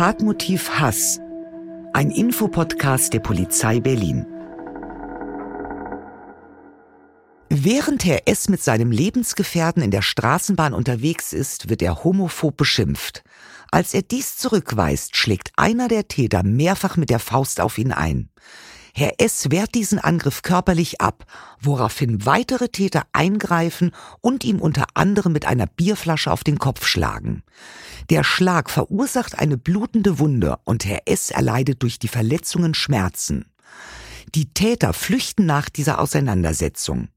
Tatmotiv Hass. Ein Infopodcast der Polizei Berlin. Während Herr S. mit seinem Lebensgefährten in der Straßenbahn unterwegs ist, wird er homophob beschimpft. Als er dies zurückweist, schlägt einer der Täter mehrfach mit der Faust auf ihn ein. Herr S. wehrt diesen Angriff körperlich ab, woraufhin weitere Täter eingreifen und ihm unter anderem mit einer Bierflasche auf den Kopf schlagen. Der Schlag verursacht eine blutende Wunde und Herr S. erleidet durch die Verletzungen Schmerzen. Die Täter flüchten nach dieser Auseinandersetzung.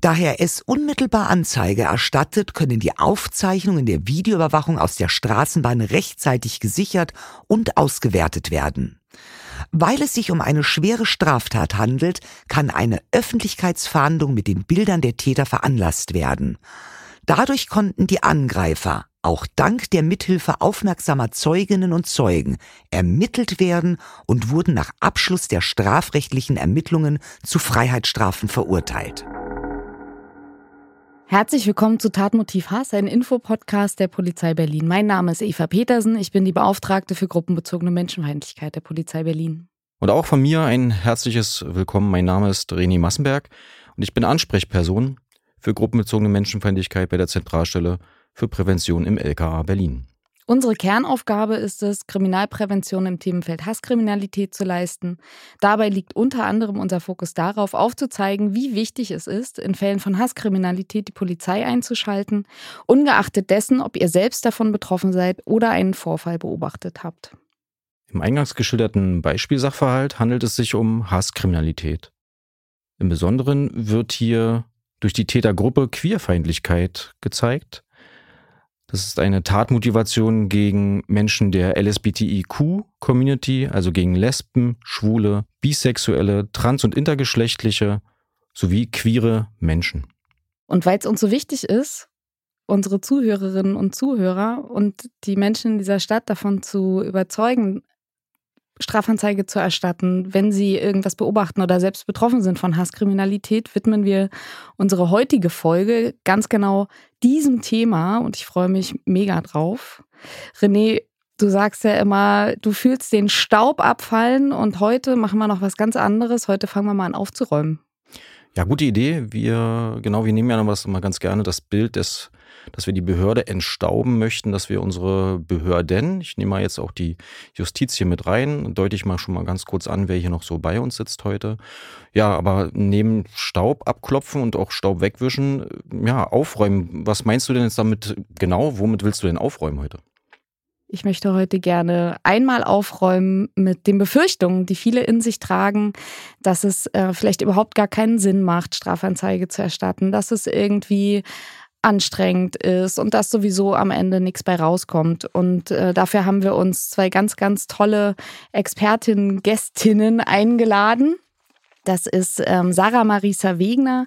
Da Herr S. unmittelbar Anzeige erstattet, können die Aufzeichnungen der Videoüberwachung aus der Straßenbahn rechtzeitig gesichert und ausgewertet werden. Weil es sich um eine schwere Straftat handelt, kann eine Öffentlichkeitsfahndung mit den Bildern der Täter veranlasst werden. Dadurch konnten die Angreifer, auch dank der Mithilfe aufmerksamer Zeuginnen und Zeugen, ermittelt werden und wurden nach Abschluss der strafrechtlichen Ermittlungen zu Freiheitsstrafen verurteilt. Herzlich willkommen zu Tatmotiv Hass, ein Infopodcast der Polizei Berlin. Mein Name ist Eva Petersen, ich bin die Beauftragte für gruppenbezogene Menschenfeindlichkeit der Polizei Berlin. Und auch von mir ein herzliches Willkommen. Mein Name ist René Massenberg und ich bin Ansprechperson für gruppenbezogene Menschenfeindlichkeit bei der Zentralstelle für Prävention im LKA Berlin. Unsere Kernaufgabe ist es, Kriminalprävention im Themenfeld Hasskriminalität zu leisten. Dabei liegt unter anderem unser Fokus darauf, aufzuzeigen, wie wichtig es ist, in Fällen von Hasskriminalität die Polizei einzuschalten, ungeachtet dessen, ob ihr selbst davon betroffen seid oder einen Vorfall beobachtet habt. Im eingangs geschilderten Beispielsachverhalt handelt es sich um Hasskriminalität. Im Besonderen wird hier durch die Tätergruppe Queerfeindlichkeit gezeigt, das ist eine Tatmotivation gegen Menschen der LSBTIQ-Community, also gegen Lesben, Schwule, Bisexuelle, Trans- und Intergeschlechtliche sowie queere Menschen. Und weil es uns so wichtig ist, unsere Zuhörerinnen und Zuhörer und die Menschen in dieser Stadt davon zu überzeugen, Strafanzeige zu erstatten, wenn sie irgendwas beobachten oder selbst betroffen sind von Hasskriminalität, widmen wir unsere heutige Folge ganz genau diesem Thema und ich freue mich mega drauf. René, du sagst ja immer, du fühlst den Staub abfallen und heute machen wir noch was ganz anderes. Heute fangen wir mal an aufzuräumen. Ja, gute Idee. Wir, genau, wir nehmen ja noch was mal ganz gerne das Bild des dass wir die Behörde entstauben möchten, dass wir unsere Behörden, ich nehme mal jetzt auch die Justiz hier mit rein, deute ich mal schon mal ganz kurz an, wer hier noch so bei uns sitzt heute. Ja, aber neben Staub abklopfen und auch Staub wegwischen, ja, aufräumen. Was meinst du denn jetzt damit genau? Womit willst du denn aufräumen heute? Ich möchte heute gerne einmal aufräumen mit den Befürchtungen, die viele in sich tragen, dass es äh, vielleicht überhaupt gar keinen Sinn macht, Strafanzeige zu erstatten, dass es irgendwie anstrengend ist und dass sowieso am Ende nichts bei rauskommt. Und äh, dafür haben wir uns zwei ganz, ganz tolle Expertinnen, Gästinnen eingeladen. Das ist ähm, Sarah Marisa Wegner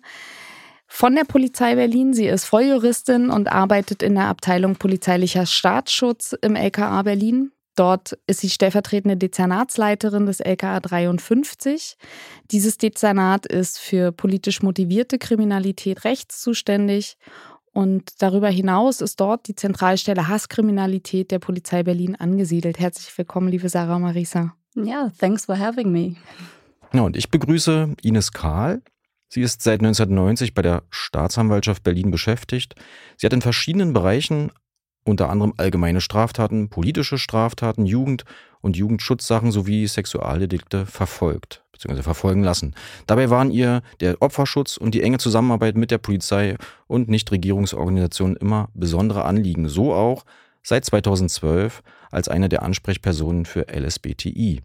von der Polizei Berlin. Sie ist Volljuristin und arbeitet in der Abteilung Polizeilicher Staatsschutz im LKA Berlin. Dort ist sie stellvertretende Dezernatsleiterin des LKA 53. Dieses Dezernat ist für politisch motivierte Kriminalität rechts zuständig und darüber hinaus ist dort die Zentralstelle Hasskriminalität der Polizei Berlin angesiedelt. Herzlich willkommen, liebe Sarah Marisa. Ja, thanks for having me. Ja, und ich begrüße Ines Kahl. Sie ist seit 1990 bei der Staatsanwaltschaft Berlin beschäftigt. Sie hat in verschiedenen Bereichen unter anderem allgemeine Straftaten, politische Straftaten, Jugend- und Jugendschutzsachen sowie Sexualdelikte verfolgt bzw. verfolgen lassen. Dabei waren ihr der Opferschutz und die enge Zusammenarbeit mit der Polizei und Nichtregierungsorganisationen immer besondere Anliegen. So auch seit 2012 als eine der Ansprechpersonen für LSBTI.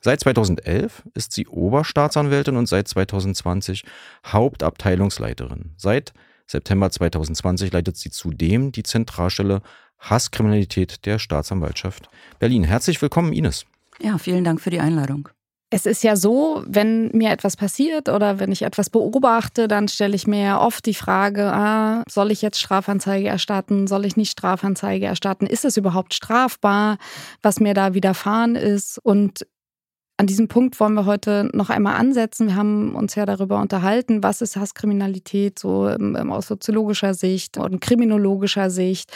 Seit 2011 ist sie Oberstaatsanwältin und seit 2020 Hauptabteilungsleiterin. Seit September 2020 leitet sie zudem die Zentralstelle Hasskriminalität der Staatsanwaltschaft Berlin. Herzlich willkommen, Ines. Ja, vielen Dank für die Einladung. Es ist ja so, wenn mir etwas passiert oder wenn ich etwas beobachte, dann stelle ich mir ja oft die Frage, ah, soll ich jetzt Strafanzeige erstatten, soll ich nicht Strafanzeige erstatten? Ist es überhaupt strafbar, was mir da widerfahren ist? Und an diesem Punkt wollen wir heute noch einmal ansetzen. Wir haben uns ja darüber unterhalten, was ist Hasskriminalität so aus soziologischer Sicht und kriminologischer Sicht.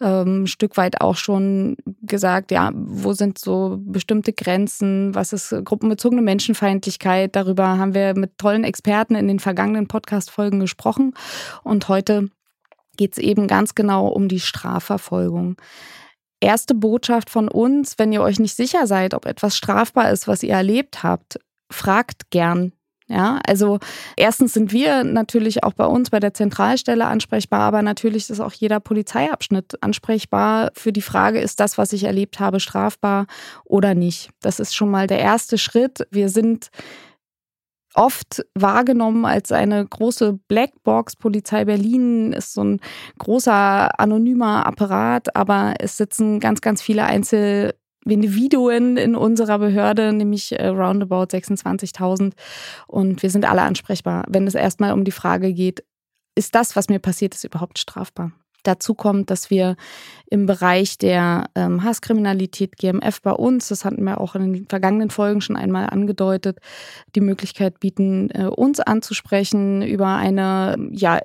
Ähm, ein Stück weit auch schon gesagt, ja, wo sind so bestimmte Grenzen, was ist gruppenbezogene Menschenfeindlichkeit. Darüber haben wir mit tollen Experten in den vergangenen Podcast-Folgen gesprochen. Und heute geht es eben ganz genau um die Strafverfolgung erste Botschaft von uns, wenn ihr euch nicht sicher seid, ob etwas strafbar ist, was ihr erlebt habt, fragt gern. Ja, also erstens sind wir natürlich auch bei uns bei der Zentralstelle ansprechbar, aber natürlich ist auch jeder Polizeiabschnitt ansprechbar für die Frage, ist das, was ich erlebt habe, strafbar oder nicht. Das ist schon mal der erste Schritt. Wir sind oft wahrgenommen als eine große Blackbox. Polizei Berlin ist so ein großer anonymer Apparat, aber es sitzen ganz, ganz viele Einzelindividuen in unserer Behörde, nämlich äh, roundabout 26.000. Und wir sind alle ansprechbar, wenn es erstmal um die Frage geht, ist das, was mir passiert ist, überhaupt strafbar? Dazu kommt, dass wir im Bereich der ähm, Hasskriminalität GMF bei uns, das hatten wir auch in den vergangenen Folgen schon einmal angedeutet, die Möglichkeit bieten, äh, uns anzusprechen über eine, ja,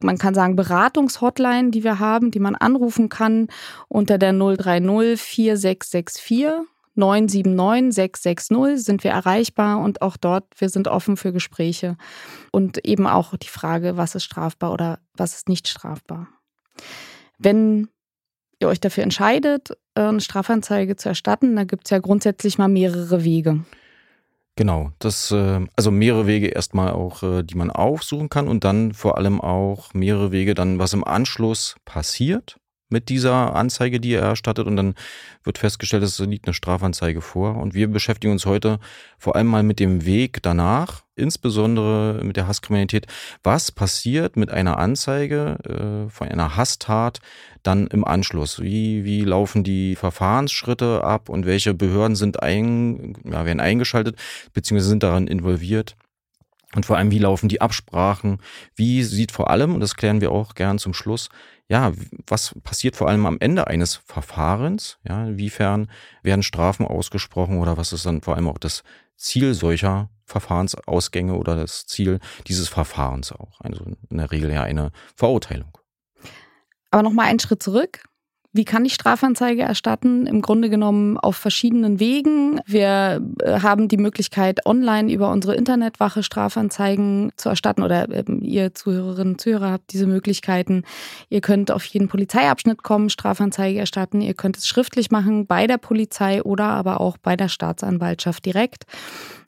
man kann sagen, Beratungshotline, die wir haben, die man anrufen kann unter der 030 4664 979 660 sind wir erreichbar und auch dort, wir sind offen für Gespräche und eben auch die Frage, was ist strafbar oder was ist nicht strafbar. Wenn ihr euch dafür entscheidet, eine Strafanzeige zu erstatten, da gibt es ja grundsätzlich mal mehrere Wege. Genau, das äh, also mehrere Wege erstmal auch, äh, die man aufsuchen kann und dann vor allem auch mehrere Wege dann, was im Anschluss passiert mit dieser Anzeige, die er erstattet und dann wird festgestellt, es liegt eine Strafanzeige vor. Und wir beschäftigen uns heute vor allem mal mit dem Weg danach, insbesondere mit der Hasskriminalität. Was passiert mit einer Anzeige äh, von einer Hasstat dann im Anschluss? Wie, wie laufen die Verfahrensschritte ab und welche Behörden sind ein, ja, werden eingeschaltet beziehungsweise sind daran involviert? Und vor allem, wie laufen die Absprachen? Wie sieht vor allem, und das klären wir auch gern zum Schluss, ja, was passiert vor allem am Ende eines Verfahrens? Ja, inwiefern werden Strafen ausgesprochen oder was ist dann vor allem auch das Ziel solcher Verfahrensausgänge oder das Ziel dieses Verfahrens auch? Also in der Regel ja eine Verurteilung. Aber nochmal einen Schritt zurück. Wie kann ich Strafanzeige erstatten? Im Grunde genommen auf verschiedenen Wegen. Wir äh, haben die Möglichkeit, online über unsere Internetwache Strafanzeigen zu erstatten oder ähm, ihr Zuhörerinnen und Zuhörer habt diese Möglichkeiten. Ihr könnt auf jeden Polizeiabschnitt kommen, Strafanzeige erstatten. Ihr könnt es schriftlich machen bei der Polizei oder aber auch bei der Staatsanwaltschaft direkt.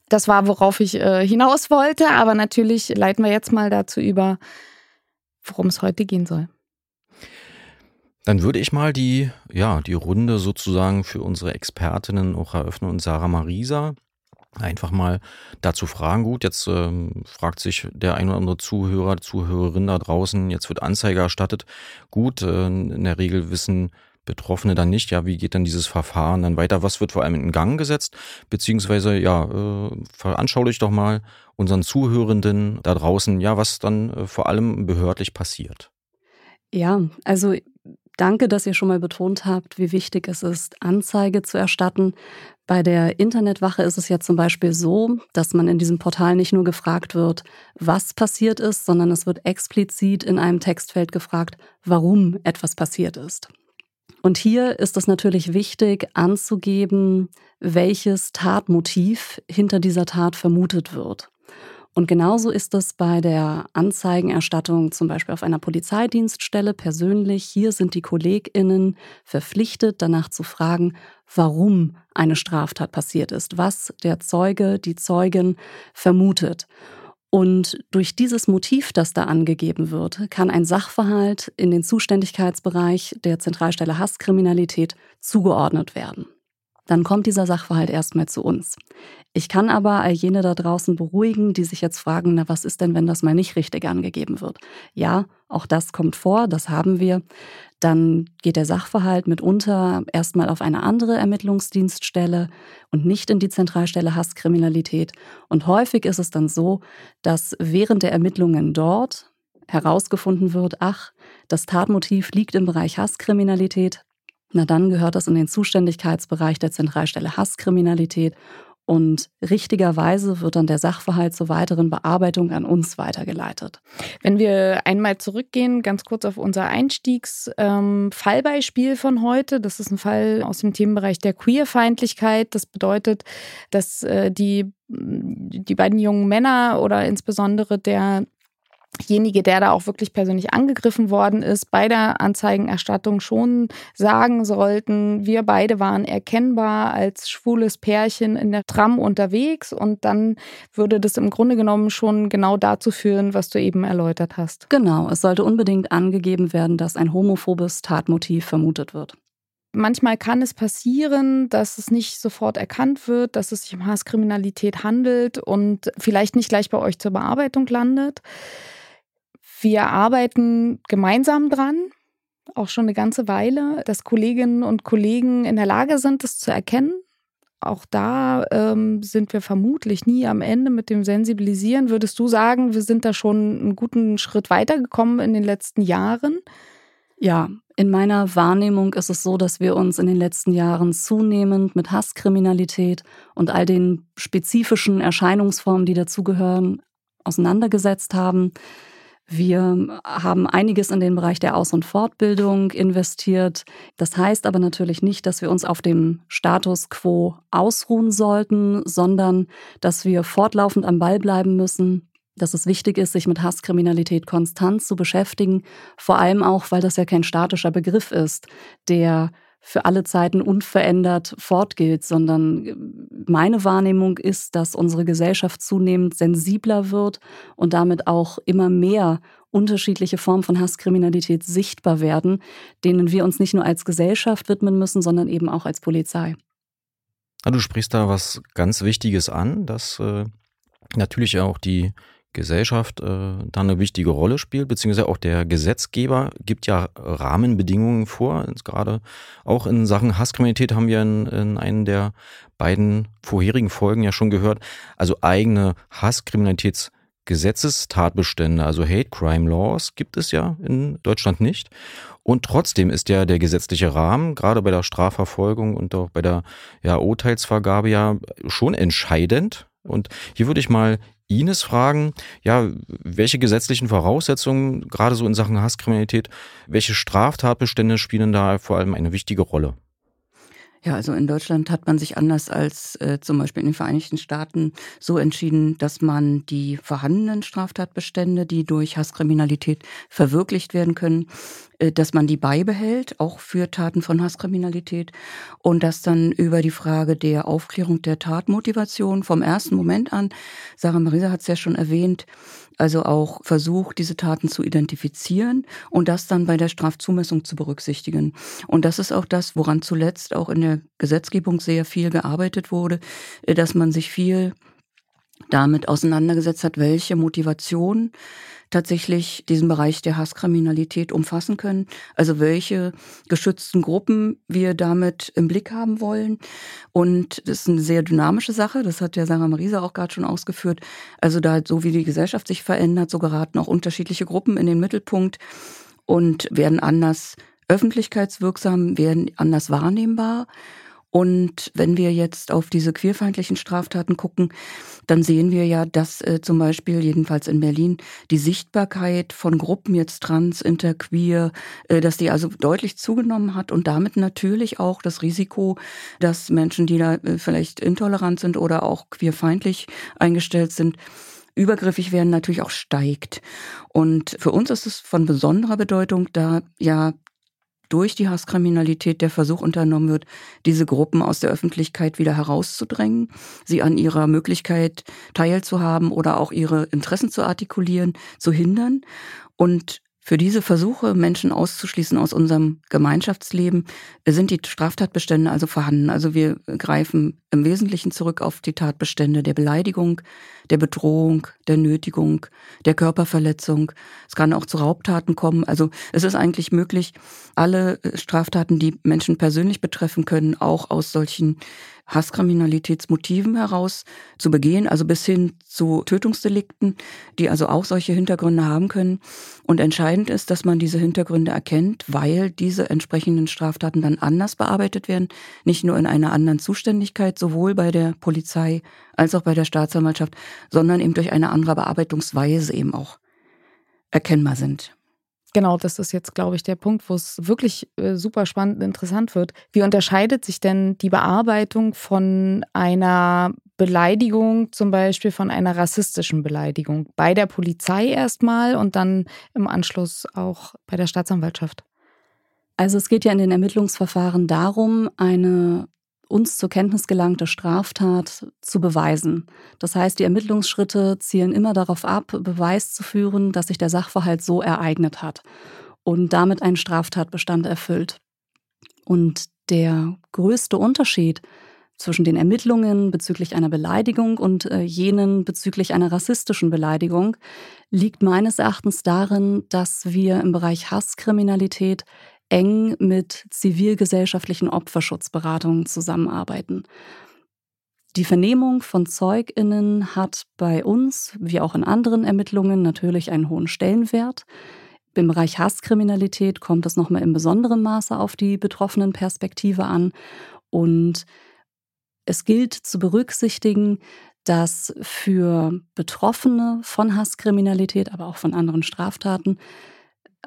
Das war, worauf ich äh, hinaus wollte, aber natürlich leiten wir jetzt mal dazu über, worum es heute gehen soll. Dann würde ich mal die, ja, die Runde sozusagen für unsere Expertinnen auch eröffnen und Sarah Marisa einfach mal dazu fragen. Gut, jetzt ähm, fragt sich der ein oder andere Zuhörer, Zuhörerin da draußen, jetzt wird Anzeige erstattet. Gut, äh, in der Regel wissen Betroffene dann nicht, ja, wie geht dann dieses Verfahren dann weiter? Was wird vor allem in Gang gesetzt? Beziehungsweise, ja, äh, veranschaulich doch mal unseren Zuhörenden da draußen, ja, was dann äh, vor allem behördlich passiert. Ja, also Danke, dass ihr schon mal betont habt, wie wichtig es ist, Anzeige zu erstatten. Bei der Internetwache ist es ja zum Beispiel so, dass man in diesem Portal nicht nur gefragt wird, was passiert ist, sondern es wird explizit in einem Textfeld gefragt, warum etwas passiert ist. Und hier ist es natürlich wichtig anzugeben, welches Tatmotiv hinter dieser Tat vermutet wird. Und genauso ist es bei der Anzeigenerstattung zum Beispiel auf einer Polizeidienststelle persönlich. Hier sind die KollegInnen verpflichtet, danach zu fragen, warum eine Straftat passiert ist, was der Zeuge, die Zeugin vermutet. Und durch dieses Motiv, das da angegeben wird, kann ein Sachverhalt in den Zuständigkeitsbereich der Zentralstelle Hasskriminalität zugeordnet werden dann kommt dieser Sachverhalt erstmal zu uns. Ich kann aber all jene da draußen beruhigen, die sich jetzt fragen, na was ist denn, wenn das mal nicht richtig angegeben wird? Ja, auch das kommt vor, das haben wir. Dann geht der Sachverhalt mitunter erstmal auf eine andere Ermittlungsdienststelle und nicht in die Zentralstelle Hasskriminalität. Und häufig ist es dann so, dass während der Ermittlungen dort herausgefunden wird, ach, das Tatmotiv liegt im Bereich Hasskriminalität, na dann gehört das in den Zuständigkeitsbereich der Zentralstelle Hasskriminalität Und richtigerweise wird dann der Sachverhalt zur weiteren Bearbeitung an uns weitergeleitet. Wenn wir einmal zurückgehen, ganz kurz auf unser Einstiegsfallbeispiel ähm, von heute. Das ist ein Fall aus dem Themenbereich der Queerfeindlichkeit. Das bedeutet, dass äh, die, die beiden jungen Männer oder insbesondere der derjenige, der da auch wirklich persönlich angegriffen worden ist, bei der Anzeigenerstattung schon sagen sollten, wir beide waren erkennbar als schwules Pärchen in der Tram unterwegs und dann würde das im Grunde genommen schon genau dazu führen, was du eben erläutert hast. Genau, es sollte unbedingt angegeben werden, dass ein homophobes Tatmotiv vermutet wird. Manchmal kann es passieren, dass es nicht sofort erkannt wird, dass es sich um Hasskriminalität handelt und vielleicht nicht gleich bei euch zur Bearbeitung landet. Wir arbeiten gemeinsam dran, auch schon eine ganze Weile, dass Kolleginnen und Kollegen in der Lage sind, das zu erkennen. Auch da ähm, sind wir vermutlich nie am Ende mit dem Sensibilisieren. Würdest du sagen, wir sind da schon einen guten Schritt weitergekommen in den letzten Jahren? Ja, in meiner Wahrnehmung ist es so, dass wir uns in den letzten Jahren zunehmend mit Hasskriminalität und all den spezifischen Erscheinungsformen, die dazugehören, auseinandergesetzt haben. Wir haben einiges in den Bereich der Aus- und Fortbildung investiert. Das heißt aber natürlich nicht, dass wir uns auf dem Status quo ausruhen sollten, sondern dass wir fortlaufend am Ball bleiben müssen, dass es wichtig ist, sich mit Hasskriminalität konstant zu beschäftigen, vor allem auch, weil das ja kein statischer Begriff ist, der für alle Zeiten unverändert fortgilt, sondern äh, meine Wahrnehmung ist, dass unsere Gesellschaft zunehmend sensibler wird und damit auch immer mehr unterschiedliche Formen von Hasskriminalität sichtbar werden, denen wir uns nicht nur als Gesellschaft widmen müssen, sondern eben auch als Polizei. Du sprichst da was ganz Wichtiges an, dass äh, natürlich auch die Gesellschaft äh, da eine wichtige Rolle spielt, beziehungsweise auch der Gesetzgeber gibt ja Rahmenbedingungen vor. Gerade auch in Sachen Hasskriminalität haben wir in, in einen der beiden vorherigen Folgen ja schon gehört. Also eigene Hasskriminalitätsgesetzestatbestände, also Hate Crime Laws, gibt es ja in Deutschland nicht. Und trotzdem ist ja der gesetzliche Rahmen, gerade bei der Strafverfolgung und auch bei der ja, Urteilsvergabe ja schon entscheidend. Und hier würde ich mal Ines fragen, ja, welche gesetzlichen Voraussetzungen, gerade so in Sachen Hasskriminalität, welche Straftatbestände spielen da vor allem eine wichtige Rolle? Ja, also in Deutschland hat man sich anders als äh, zum Beispiel in den Vereinigten Staaten so entschieden, dass man die vorhandenen Straftatbestände, die durch Hasskriminalität verwirklicht werden können, dass man die beibehält, auch für Taten von Hasskriminalität. Und dass dann über die Frage der Aufklärung der Tatmotivation vom ersten Moment an, Sarah Marisa hat es ja schon erwähnt, also auch versucht, diese Taten zu identifizieren und das dann bei der Strafzumessung zu berücksichtigen. Und das ist auch das, woran zuletzt auch in der Gesetzgebung sehr viel gearbeitet wurde, äh, dass man sich viel damit auseinandergesetzt hat, welche Motivation tatsächlich diesen Bereich der Hasskriminalität umfassen können. Also welche geschützten Gruppen wir damit im Blick haben wollen. Und das ist eine sehr dynamische Sache. Das hat ja Sarah Marisa auch gerade schon ausgeführt. Also da so wie die Gesellschaft sich verändert, so geraten auch unterschiedliche Gruppen in den Mittelpunkt und werden anders öffentlichkeitswirksam, werden anders wahrnehmbar. Und wenn wir jetzt auf diese queerfeindlichen Straftaten gucken, dann sehen wir ja, dass äh, zum Beispiel, jedenfalls in Berlin, die Sichtbarkeit von Gruppen jetzt trans, interqueer, äh, dass die also deutlich zugenommen hat und damit natürlich auch das Risiko, dass Menschen, die da äh, vielleicht intolerant sind oder auch queerfeindlich eingestellt sind, übergriffig werden, natürlich auch steigt. Und für uns ist es von besonderer Bedeutung, da ja durch die Hasskriminalität der Versuch unternommen wird, diese Gruppen aus der Öffentlichkeit wieder herauszudrängen, sie an ihrer Möglichkeit teilzuhaben oder auch ihre Interessen zu artikulieren, zu hindern. Und für diese Versuche, Menschen auszuschließen aus unserem Gemeinschaftsleben, sind die Straftatbestände also vorhanden. Also wir greifen im Wesentlichen zurück auf die Tatbestände der Beleidigung, der Bedrohung, der Nötigung, der Körperverletzung. Es kann auch zu Raubtaten kommen. Also es ist eigentlich möglich, alle Straftaten, die Menschen persönlich betreffen können, auch aus solchen Hasskriminalitätsmotiven heraus zu begehen, also bis hin zu Tötungsdelikten, die also auch solche Hintergründe haben können. Und entscheidend ist, dass man diese Hintergründe erkennt, weil diese entsprechenden Straftaten dann anders bearbeitet werden, nicht nur in einer anderen Zuständigkeit, sowohl bei der Polizei als auch bei der Staatsanwaltschaft, sondern eben durch eine andere Bearbeitungsweise eben auch erkennbar sind. Genau, das ist jetzt, glaube ich, der Punkt, wo es wirklich äh, super spannend und interessant wird. Wie unterscheidet sich denn die Bearbeitung von einer Beleidigung, zum Beispiel von einer rassistischen Beleidigung, bei der Polizei erstmal und dann im Anschluss auch bei der Staatsanwaltschaft? Also es geht ja in den Ermittlungsverfahren darum, eine uns zur Kenntnis gelangte Straftat zu beweisen. Das heißt, die Ermittlungsschritte zielen immer darauf ab, Beweis zu führen, dass sich der Sachverhalt so ereignet hat und damit einen Straftatbestand erfüllt. Und der größte Unterschied zwischen den Ermittlungen bezüglich einer Beleidigung und äh, jenen bezüglich einer rassistischen Beleidigung liegt meines Erachtens darin, dass wir im Bereich Hasskriminalität eng mit zivilgesellschaftlichen Opferschutzberatungen zusammenarbeiten. Die Vernehmung von Zeuginnen hat bei uns, wie auch in anderen Ermittlungen, natürlich einen hohen Stellenwert. Im Bereich Hasskriminalität kommt es nochmal in besonderem Maße auf die betroffenen Perspektive an. Und es gilt zu berücksichtigen, dass für Betroffene von Hasskriminalität, aber auch von anderen Straftaten,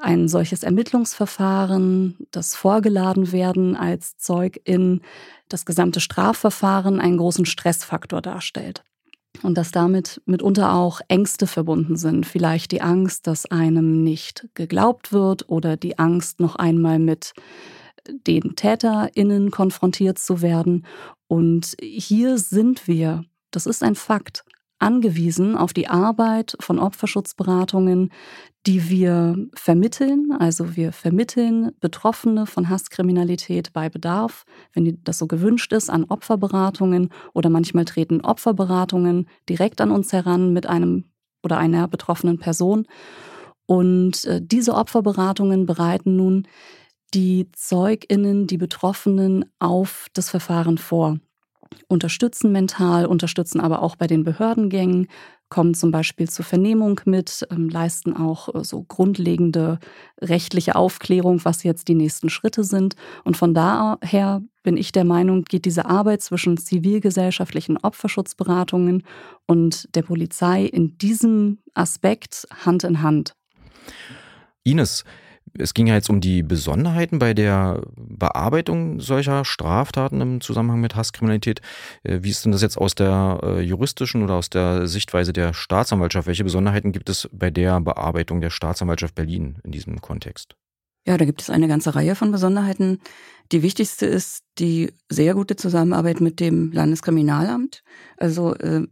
ein solches Ermittlungsverfahren, das vorgeladen werden als Zeugin, das gesamte Strafverfahren einen großen Stressfaktor darstellt. Und dass damit mitunter auch Ängste verbunden sind. Vielleicht die Angst, dass einem nicht geglaubt wird oder die Angst, noch einmal mit den TäterInnen konfrontiert zu werden. Und hier sind wir, das ist ein Fakt, angewiesen auf die Arbeit von Opferschutzberatungen, die wir vermitteln. Also wir vermitteln Betroffene von Hasskriminalität bei Bedarf, wenn das so gewünscht ist, an Opferberatungen oder manchmal treten Opferberatungen direkt an uns heran mit einem oder einer betroffenen Person. Und äh, diese Opferberatungen bereiten nun die Zeuginnen, die Betroffenen auf das Verfahren vor unterstützen mental, unterstützen aber auch bei den Behördengängen, kommen zum Beispiel zur Vernehmung mit, ähm, leisten auch äh, so grundlegende rechtliche Aufklärung, was jetzt die nächsten Schritte sind. Und von daher bin ich der Meinung, geht diese Arbeit zwischen zivilgesellschaftlichen Opferschutzberatungen und der Polizei in diesem Aspekt Hand in Hand. Ines, es ging ja jetzt um die Besonderheiten bei der Bearbeitung solcher Straftaten im Zusammenhang mit Hasskriminalität. Äh, wie ist denn das jetzt aus der äh, juristischen oder aus der Sichtweise der Staatsanwaltschaft? Welche Besonderheiten gibt es bei der Bearbeitung der Staatsanwaltschaft Berlin in diesem Kontext? Ja, da gibt es eine ganze Reihe von Besonderheiten. Die wichtigste ist die sehr gute Zusammenarbeit mit dem Landeskriminalamt. Also äh,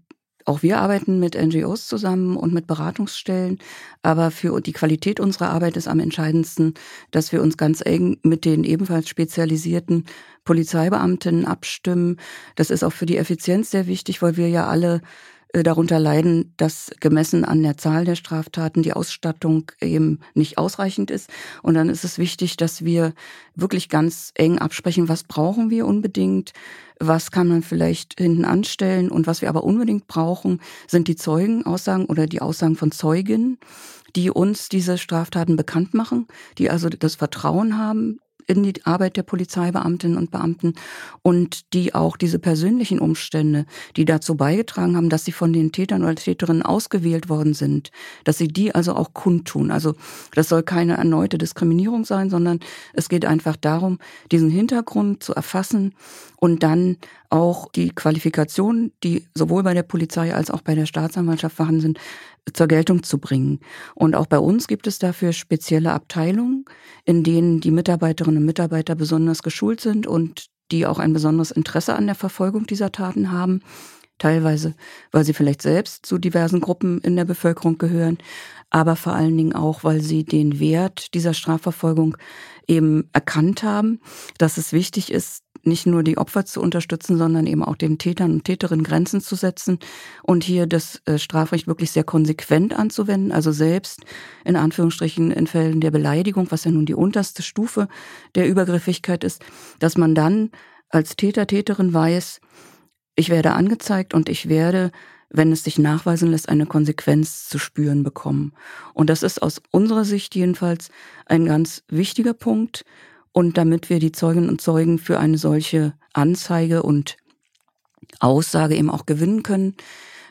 auch wir arbeiten mit NGOs zusammen und mit Beratungsstellen, aber für die Qualität unserer Arbeit ist am entscheidendsten, dass wir uns ganz eng mit den ebenfalls spezialisierten Polizeibeamtinnen abstimmen. Das ist auch für die Effizienz sehr wichtig, weil wir ja alle darunter leiden, dass gemessen an der Zahl der Straftaten die Ausstattung eben nicht ausreichend ist. Und dann ist es wichtig, dass wir wirklich ganz eng absprechen, was brauchen wir unbedingt, was kann man vielleicht hinten anstellen und was wir aber unbedingt brauchen, sind die Zeugenaussagen oder die Aussagen von Zeuginnen, die uns diese Straftaten bekannt machen, die also das Vertrauen haben, in die Arbeit der Polizeibeamtinnen und Beamten und die auch diese persönlichen Umstände, die dazu beigetragen haben, dass sie von den Tätern oder Täterinnen ausgewählt worden sind, dass sie die also auch kundtun. Also das soll keine erneute Diskriminierung sein, sondern es geht einfach darum, diesen Hintergrund zu erfassen und dann auch die Qualifikationen, die sowohl bei der Polizei als auch bei der Staatsanwaltschaft vorhanden sind, zur Geltung zu bringen. Und auch bei uns gibt es dafür spezielle Abteilungen, in denen die Mitarbeiterinnen und Mitarbeiter besonders geschult sind und die auch ein besonderes Interesse an der Verfolgung dieser Taten haben. Teilweise, weil sie vielleicht selbst zu diversen Gruppen in der Bevölkerung gehören, aber vor allen Dingen auch, weil sie den Wert dieser Strafverfolgung eben erkannt haben, dass es wichtig ist, nicht nur die Opfer zu unterstützen, sondern eben auch den Tätern und Täterinnen Grenzen zu setzen und hier das äh, Strafrecht wirklich sehr konsequent anzuwenden. Also selbst in Anführungsstrichen in Fällen der Beleidigung, was ja nun die unterste Stufe der Übergriffigkeit ist, dass man dann als Täter, Täterin weiß, ich werde angezeigt und ich werde, wenn es sich nachweisen lässt, eine Konsequenz zu spüren bekommen. Und das ist aus unserer Sicht jedenfalls ein ganz wichtiger Punkt. Und damit wir die Zeuginnen und Zeugen für eine solche Anzeige und Aussage eben auch gewinnen können,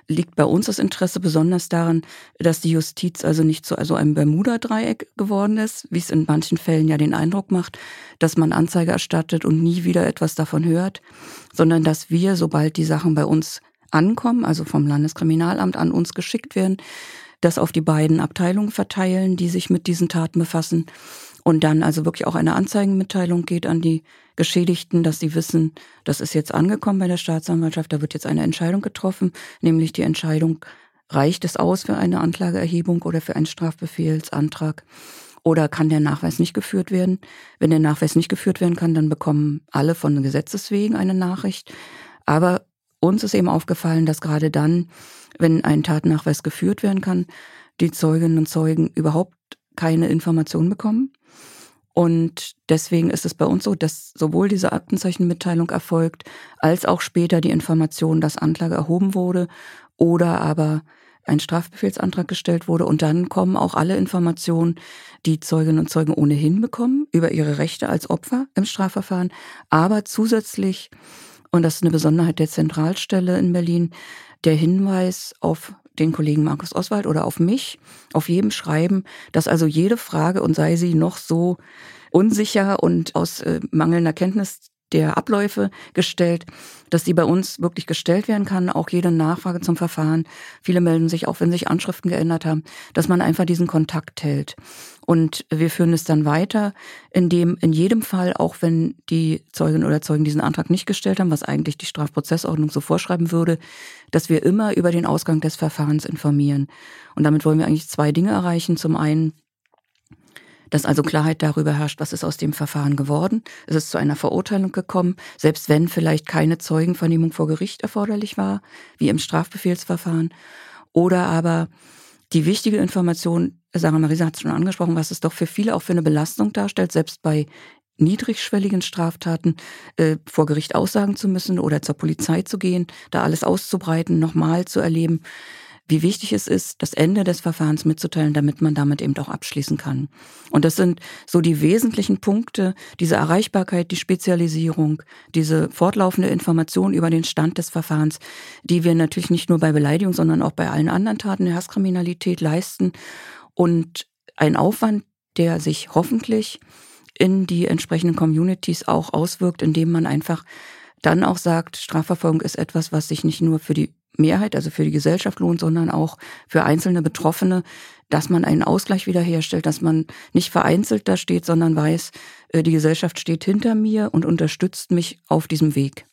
liegt bei uns das Interesse besonders daran, dass die Justiz also nicht zu also einem Bermuda-Dreieck geworden ist, wie es in manchen Fällen ja den Eindruck macht, dass man Anzeige erstattet und nie wieder etwas davon hört, sondern dass wir, sobald die Sachen bei uns ankommen, also vom Landeskriminalamt an uns geschickt werden, das auf die beiden Abteilungen verteilen, die sich mit diesen Taten befassen und dann also wirklich auch eine Anzeigenmitteilung geht an die Geschädigten, dass sie wissen, das ist jetzt angekommen bei der Staatsanwaltschaft, da wird jetzt eine Entscheidung getroffen, nämlich die Entscheidung, reicht es aus für eine Anklageerhebung oder für einen Strafbefehlsantrag? Oder kann der Nachweis nicht geführt werden? Wenn der Nachweis nicht geführt werden kann, dann bekommen alle von Gesetzes wegen eine Nachricht. Aber uns ist eben aufgefallen, dass gerade dann, wenn ein Tatnachweis geführt werden kann, die Zeuginnen und Zeugen überhaupt keine Informationen bekommen. Und deswegen ist es bei uns so, dass sowohl diese Aktenzeichenmitteilung erfolgt, als auch später die Information, dass Anklage erhoben wurde oder aber ein Strafbefehlsantrag gestellt wurde. Und dann kommen auch alle Informationen, die Zeuginnen und Zeugen ohnehin bekommen über ihre Rechte als Opfer im Strafverfahren. Aber zusätzlich, und das ist eine Besonderheit der Zentralstelle in Berlin, der Hinweis auf den Kollegen Markus Oswald oder auf mich, auf jedem Schreiben, dass also jede Frage und sei sie noch so unsicher und aus äh, mangelnder Kenntnis der Abläufe gestellt, dass die bei uns wirklich gestellt werden kann, auch jede Nachfrage zum Verfahren. Viele melden sich auch, wenn sich Anschriften geändert haben, dass man einfach diesen Kontakt hält. Und wir führen es dann weiter, indem in jedem Fall, auch wenn die Zeugin oder Zeugen diesen Antrag nicht gestellt haben, was eigentlich die Strafprozessordnung so vorschreiben würde, dass wir immer über den Ausgang des Verfahrens informieren. Und damit wollen wir eigentlich zwei Dinge erreichen. Zum einen, dass also Klarheit darüber herrscht, was ist aus dem Verfahren geworden. Es ist zu einer Verurteilung gekommen, selbst wenn vielleicht keine Zeugenvernehmung vor Gericht erforderlich war, wie im Strafbefehlsverfahren. Oder aber die wichtige Information, Sarah Marisa hat es schon angesprochen, was es doch für viele auch für eine Belastung darstellt, selbst bei niedrigschwelligen Straftaten äh, vor Gericht aussagen zu müssen oder zur Polizei zu gehen, da alles auszubreiten, nochmal zu erleben wie wichtig es ist, das Ende des Verfahrens mitzuteilen, damit man damit eben auch abschließen kann. Und das sind so die wesentlichen Punkte, diese Erreichbarkeit, die Spezialisierung, diese fortlaufende Information über den Stand des Verfahrens, die wir natürlich nicht nur bei Beleidigung, sondern auch bei allen anderen Taten der Hasskriminalität leisten. Und ein Aufwand, der sich hoffentlich in die entsprechenden Communities auch auswirkt, indem man einfach dann auch sagt, Strafverfolgung ist etwas, was sich nicht nur für die Mehrheit, also für die Gesellschaft lohnt, sondern auch für einzelne Betroffene, dass man einen Ausgleich wiederherstellt, dass man nicht vereinzelt da steht, sondern weiß, äh, die Gesellschaft steht hinter mir und unterstützt mich auf diesem Weg.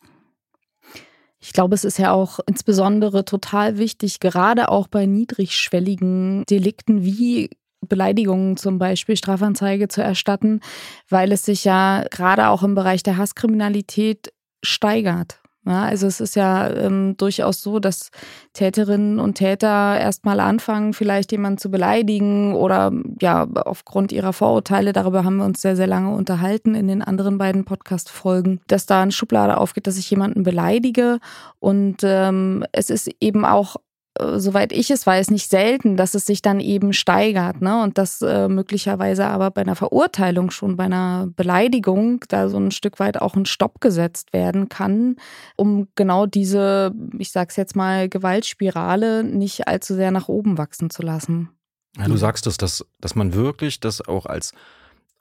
Ich glaube, es ist ja auch insbesondere total wichtig, gerade auch bei niedrigschwelligen Delikten wie Beleidigungen zum Beispiel Strafanzeige zu erstatten, weil es sich ja gerade auch im Bereich der Hasskriminalität steigert. Ja, also es ist ja ähm, durchaus so, dass Täterinnen und Täter erstmal anfangen, vielleicht jemanden zu beleidigen oder ja, aufgrund ihrer Vorurteile, darüber haben wir uns sehr, sehr lange unterhalten in den anderen beiden Podcast-Folgen, dass da eine Schublade aufgeht, dass ich jemanden beleidige. Und ähm, es ist eben auch soweit ich es weiß, nicht selten, dass es sich dann eben steigert. Ne? Und dass äh, möglicherweise aber bei einer Verurteilung schon, bei einer Beleidigung, da so ein Stück weit auch ein Stopp gesetzt werden kann, um genau diese, ich sag's jetzt mal, Gewaltspirale nicht allzu sehr nach oben wachsen zu lassen. Ja, du sagst es, dass, dass man wirklich das auch als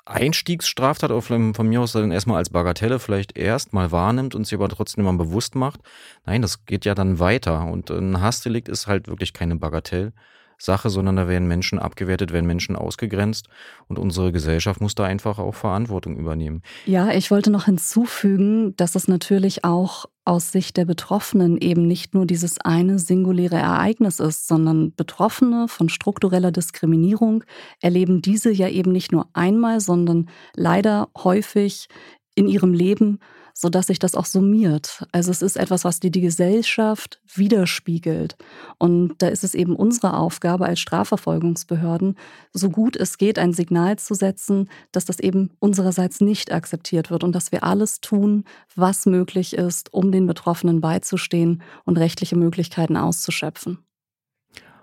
Einstiegsstraftat auch von mir aus dann erstmal als Bagatelle vielleicht erstmal wahrnimmt und sich aber trotzdem immer bewusst macht. Nein, das geht ja dann weiter. Und ein Hassdelikt ist halt wirklich keine Bagatell. Sache, sondern da werden Menschen abgewertet, werden Menschen ausgegrenzt und unsere Gesellschaft muss da einfach auch Verantwortung übernehmen. Ja, ich wollte noch hinzufügen, dass es natürlich auch aus Sicht der Betroffenen eben nicht nur dieses eine singuläre Ereignis ist, sondern Betroffene von struktureller Diskriminierung erleben diese ja eben nicht nur einmal, sondern leider häufig in ihrem Leben sodass sich das auch summiert. Also es ist etwas, was die, die Gesellschaft widerspiegelt. Und da ist es eben unsere Aufgabe als Strafverfolgungsbehörden, so gut es geht, ein Signal zu setzen, dass das eben unsererseits nicht akzeptiert wird und dass wir alles tun, was möglich ist, um den Betroffenen beizustehen und rechtliche Möglichkeiten auszuschöpfen.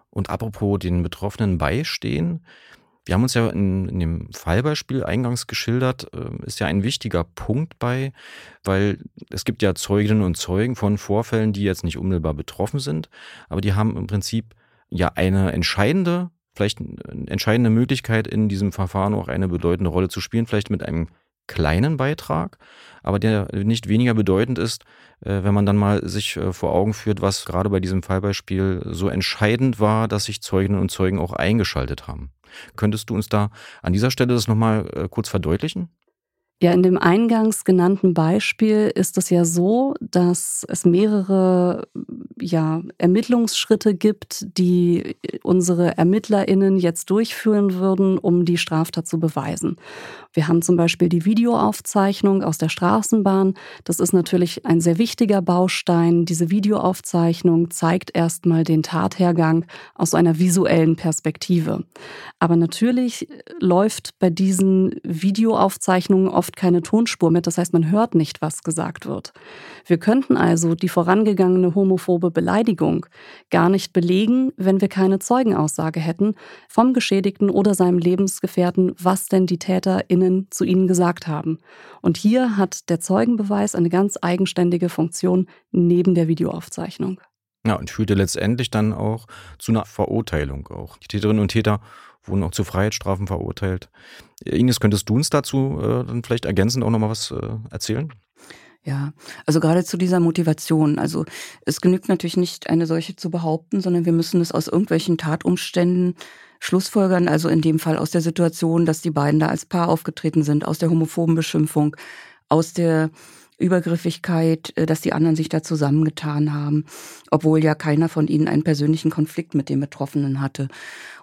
Und apropos den Betroffenen beistehen, wir haben uns ja in, in dem Fallbeispiel eingangs geschildert, äh, ist ja ein wichtiger Punkt bei, weil es gibt ja Zeuginnen und Zeugen von Vorfällen, die jetzt nicht unmittelbar betroffen sind, aber die haben im Prinzip ja eine entscheidende, vielleicht eine entscheidende Möglichkeit in diesem Verfahren auch eine bedeutende Rolle zu spielen, vielleicht mit einem kleinen Beitrag, aber der nicht weniger bedeutend ist, äh, wenn man dann mal sich äh, vor Augen führt, was gerade bei diesem Fallbeispiel so entscheidend war, dass sich Zeuginnen und Zeugen auch eingeschaltet haben. Könntest du uns da an dieser Stelle das nochmal äh, kurz verdeutlichen? Ja, in dem eingangs genannten Beispiel ist es ja so, dass es mehrere ja, Ermittlungsschritte gibt, die unsere ErmittlerInnen jetzt durchführen würden, um die Straftat zu beweisen. Wir haben zum Beispiel die Videoaufzeichnung aus der Straßenbahn. Das ist natürlich ein sehr wichtiger Baustein. Diese Videoaufzeichnung zeigt erstmal den Tathergang aus einer visuellen Perspektive. Aber natürlich läuft bei diesen Videoaufzeichnungen oft keine Tonspur mit. Das heißt, man hört nicht, was gesagt wird. Wir könnten also die vorangegangene homophobe Beleidigung gar nicht belegen, wenn wir keine Zeugenaussage hätten vom Geschädigten oder seinem Lebensgefährten, was denn die Täter in Zeuginnen zu ihnen gesagt haben. Und hier hat der Zeugenbeweis eine ganz eigenständige Funktion neben der Videoaufzeichnung. Ja, und führte letztendlich dann auch zu einer Verurteilung auch. Die Täterinnen und Täter wurden auch zu Freiheitsstrafen verurteilt. Ines, könntest du uns dazu äh, dann vielleicht ergänzend auch nochmal was äh, erzählen? Ja, also gerade zu dieser Motivation. Also es genügt natürlich nicht, eine solche zu behaupten, sondern wir müssen es aus irgendwelchen Tatumständen schlussfolgern, also in dem Fall aus der Situation, dass die beiden da als Paar aufgetreten sind, aus der homophoben Beschimpfung, aus der Übergriffigkeit, äh, dass die anderen sich da zusammengetan haben, obwohl ja keiner von ihnen einen persönlichen Konflikt mit dem Betroffenen hatte.